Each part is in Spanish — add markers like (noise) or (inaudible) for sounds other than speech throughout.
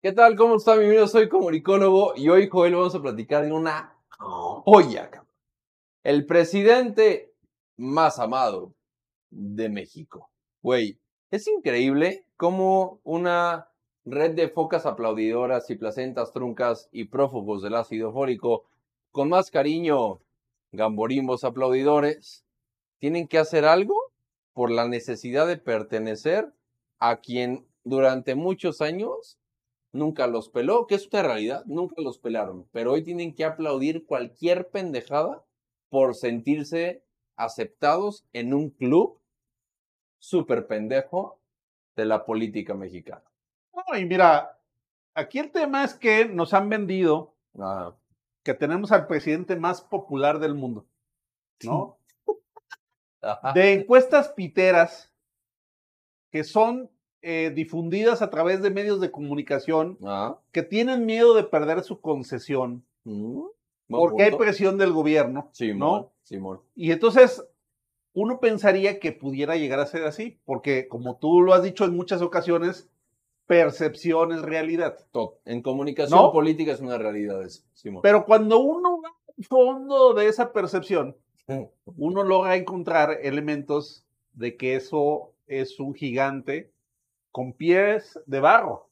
¿Qué tal? ¿Cómo está mi amigo? Soy comunicólogo y hoy, Joel, vamos a platicar de una joya. El presidente más amado de México. Güey, es increíble cómo una red de focas aplaudidoras y placentas truncas y prófugos del ácido fólico con más cariño, gamborimbos aplaudidores, tienen que hacer algo por la necesidad de pertenecer a quien durante muchos años nunca los peló, que es una realidad, nunca los pelaron, pero hoy tienen que aplaudir cualquier pendejada por sentirse aceptados en un club súper pendejo de la política mexicana. No, y mira, aquí el tema es que nos han vendido Ah, que tenemos al presidente más popular del mundo, ¿no? (laughs) De encuestas piteras que son eh, difundidas a través de medios de comunicación Ah, que tienen miedo de perder su concesión mm, porque hay presión del gobierno, Simón, ¿no? Simón. Y entonces uno pensaría que pudiera llegar a ser así, porque como tú lo has dicho en muchas ocasiones, percepción es realidad. To- En comunicación ¿No? política es una realidad eso, Simón. Pero cuando uno va al fondo de esa percepción, (laughs) uno logra encontrar elementos de que eso es un gigante con pies de barro,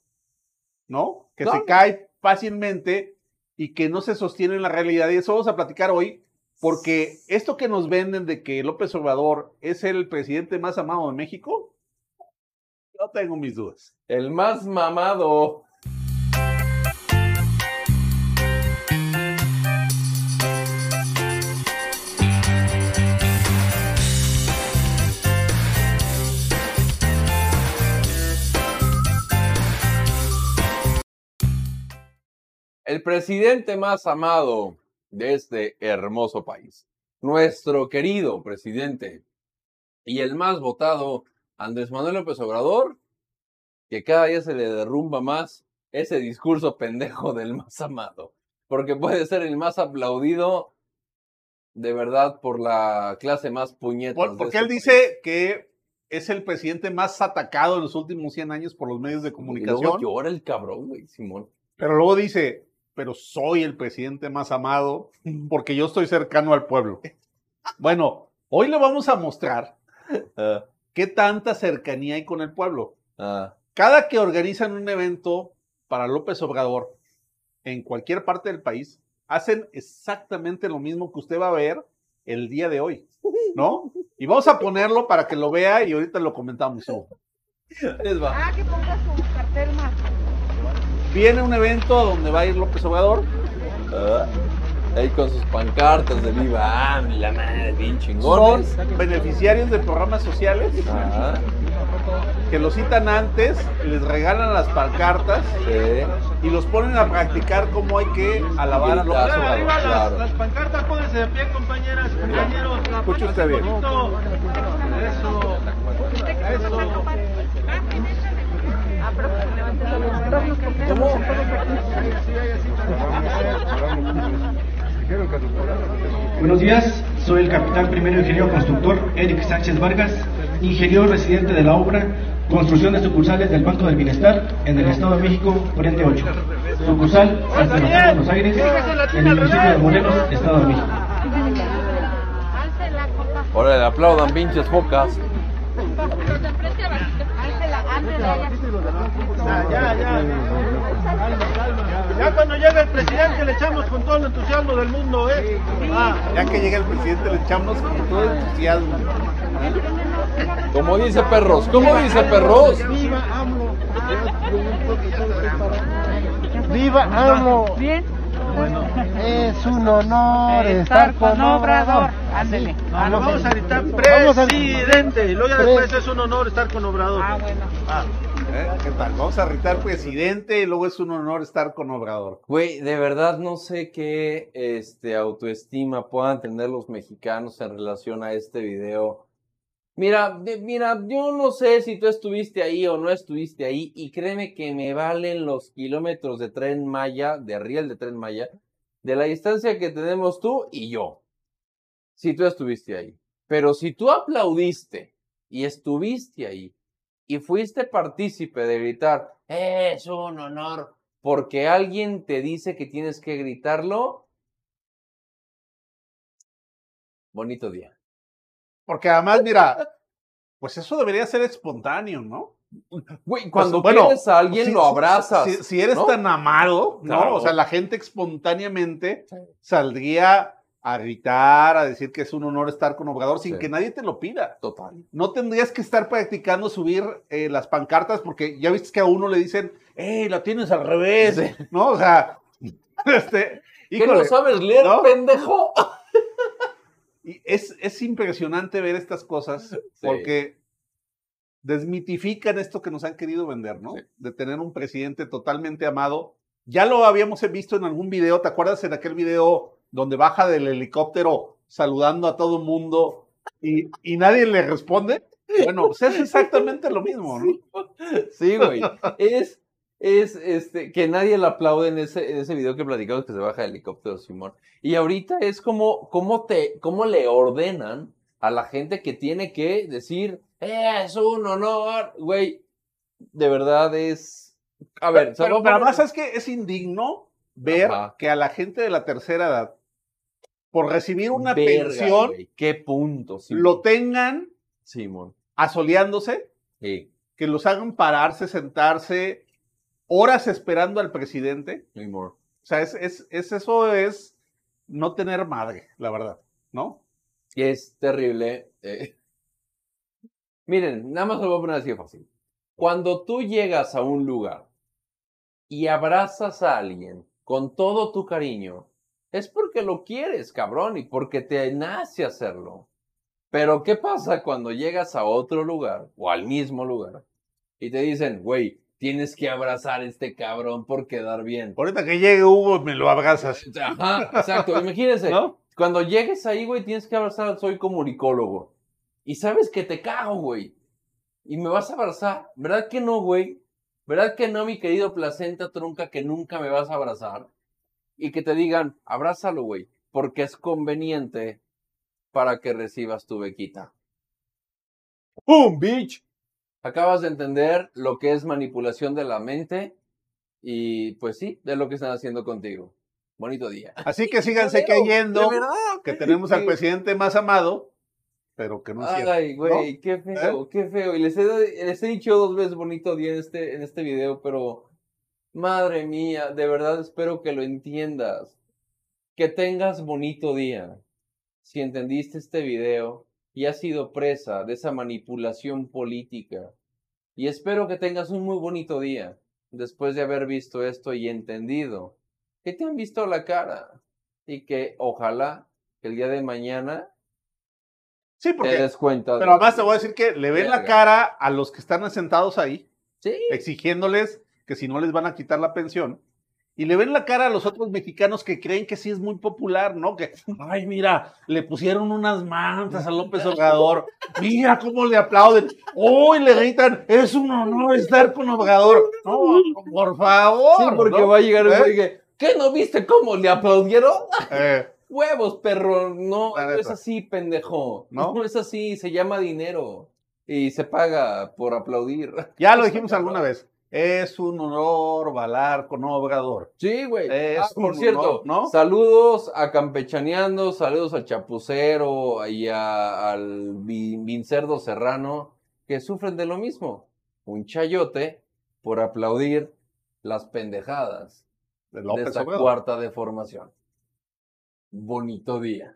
¿no? Que se cae fácilmente y que no se sostiene en la realidad. Y eso vamos a platicar hoy, porque esto que nos venden de que López Obrador es el presidente más amado de México, yo tengo mis dudas. El más mamado. El presidente más amado de este hermoso país. Nuestro querido presidente y el más votado, Andrés Manuel López Obrador, que cada día se le derrumba más ese discurso pendejo del más amado. Porque puede ser el más aplaudido de verdad por la clase más puñeta. Por- porque él dice que es el presidente más atacado en los últimos 100 años por los medios de Y luego comunicación. llora el cabrón, güey, Simón. Pero luego dice, pero soy el presidente más amado porque yo estoy cercano al pueblo. Bueno, hoy le vamos a mostrar (laughs) Ah, qué tanta cercanía hay con el pueblo. ah, Cada que organizan un evento para López Obrador en cualquier parte del país, hacen exactamente lo mismo que usted va a ver el día de hoy, ¿no? (laughs) Y vamos a ponerlo para que lo vea y ahorita lo comentamos. ¿no? les va. Ah, que ponga su cartel más. Viene un evento a donde va a ir López Obrador Ah, ahí con sus pancartas de viva, ah, la madre, bien son chingones. beneficiarios de programas sociales Ah, que los citan antes, les regalan las pancartas sí. y los ponen a practicar cómo hay que alabar a López. Obrador. Arriba las, Claro. las pancartas, pónganse de pie, compañeras, compañeros. Escuche usted bien. Poquito. Eso, eso. Ah, pero que levante la mano. ¿Cómo? Buenos días, soy el capitán primero ingeniero constructor Eric Sánchez Vargas, ingeniero residente de la obra Construcción de sucursales del Banco del Bienestar en el Estado de México, Frente 8. Sucursal San Sebastián, Buenos Aires, en el municipio de Morelos, Estado de México. Ahora le aplaudan pinches focas. Álcela, álcela. Ya, ya, ya. Ya cuando llegue el presidente le echamos con todo el entusiasmo del mundo, ¿eh? Ah, Ya que llega el presidente le echamos con todo entusiasmo. Como dice perros, ¿cómo dice perros? viva AMLO. ¡Viva AMLO! Bien. Es un honor estar con Obrador. Ándele. Ah, lo vamos a gritar Vamos a- presidente. Y luego ya después es un honor estar con Obrador. Ah, bueno. Ah. ¿Eh? ¿Qué tal? Vamos a gritar presidente y luego es un honor estar con Obrador. Güey, de verdad no sé qué este, autoestima puedan tener los mexicanos en relación a este video. Mira, mira, yo no sé si tú estuviste ahí o no estuviste ahí y créeme que me valen los kilómetros de tren Maya, de riel de tren Maya, de la distancia que tenemos tú y yo. Si tú estuviste ahí. Pero si tú aplaudiste y estuviste ahí y fuiste partícipe de gritar, Es un honor. Porque alguien te dice que tienes que gritarlo. Bonito día. Porque además, mira, pues eso debería ser espontáneo, ¿no? Güey, cuando Pues, bueno, quieres a alguien Si- lo abrazas. Si, si eres ¿no? tan amado, ¿no? Claro. O sea, la gente espontáneamente saldría a gritar, a decir que es un honor estar con Obrador sin Sí. que nadie te lo pida. Total. No tendrías que estar practicando subir eh, las pancartas porque ya viste que a uno le dicen, ¡Ey, la tienes al revés! Sí. ¿No? O sea, (laughs) este, ¿Qué no sabes leer, ¿no? pendejo? y es, es impresionante ver estas cosas porque desmitifican esto que nos han querido vender, ¿no? De tener un presidente totalmente amado. Ya lo habíamos visto en algún video, ¿te acuerdas en aquel video donde baja del helicóptero saludando a todo el mundo y, y nadie le responde? Bueno, pues es exactamente lo mismo, ¿no? (laughs) Sí, güey. Es, es este, que nadie le aplaude en ese, en ese video que platicamos que se baja de helicóptero, Simón. Y ahorita es como, te, cómo le ordenan a la gente que tiene que decir, es un honor, güey. De verdad es. A ver, Pero, además es que es indigno ver Ajá. que a la gente de la tercera edad, por recibir una Verga, pensión, Qué punto, Simón. lo tengan Simón. asoleándose, Sí, que los hagan pararse, sentarse horas esperando al presidente. Simón. O sea, es, es, es- eso es no tener madre, la verdad, ¿no? Y es terrible. eh. Miren, nada más lo voy a poner así de fácil. Cuando tú llegas a un lugar y abrazas a alguien con todo tu cariño, es porque lo quieres, cabrón, y porque te nace hacerlo. Pero ¿qué pasa cuando llegas a otro lugar o al mismo lugar y te dicen, güey, tienes que abrazar a este cabrón por quedar bien? Ahorita que llegue Hugo, me lo abrazas. (laughs) Ajá, exacto. Imagínense, ¿No? cuando llegues ahí, güey, tienes que abrazar soy comunicólogo. Y sabes que te cago, güey. Y me vas a abrazar. ¿Verdad que no, güey? ¿Verdad que no, mi querido placenta trunca, que nunca me vas a abrazar? Y que te digan, abrázalo, güey, porque es conveniente para que recibas tu bequita. ¡Pum, bitch! Acabas de entender lo que es manipulación de la mente y, pues sí, de lo que están haciendo contigo. Bonito día. Así que (laughs) síganse cayendo que tenemos al presidente más amado, pero que no es cierto. Ay, güey, qué feo, qué feo. Y les he, les he dicho dos veces bonito día en este, en este video, pero madre mía, de verdad espero que lo entiendas. Que tengas bonito día. Si entendiste este video y has sido presa de esa manipulación política. Y espero que tengas un muy bonito día después de haber visto esto y entendido que te han visto la cara. Y que ojalá que el día de mañana Sí, te porque. des cuenta. Pero además te voy a decir que le ven la cara a los que están sentados ahí, Sí. exigiéndoles que si no les van a quitar la pensión. Y le ven la cara a los otros mexicanos que creen que sí es muy popular, ¿no? Que, ay, mira, le pusieron unas mantas a López Obrador. Mira cómo le aplauden. Uy, le gritan, es un honor estar con Obrador. No, por favor. Sí, porque ¿no? va a llegar ¿Eh? que, ¿qué no viste cómo le aplaudieron? Eh, Huevos, perro. No, es así, pendejo. ¿No? (laughs) No es así, se llama dinero. Y se paga por aplaudir. (laughs) ya lo dijimos alguna vez. Es un honor balar con Obrador. Sí, güey. Es Ah, por cierto, honor, ¿no? saludos a Campechaneando, saludos al Chapucero y a- al Vi- Vincerdo Serrano, que sufren de lo mismo. Un chayote por aplaudir las pendejadas De de López esta Obrador. cuarta deformación. Bonito día.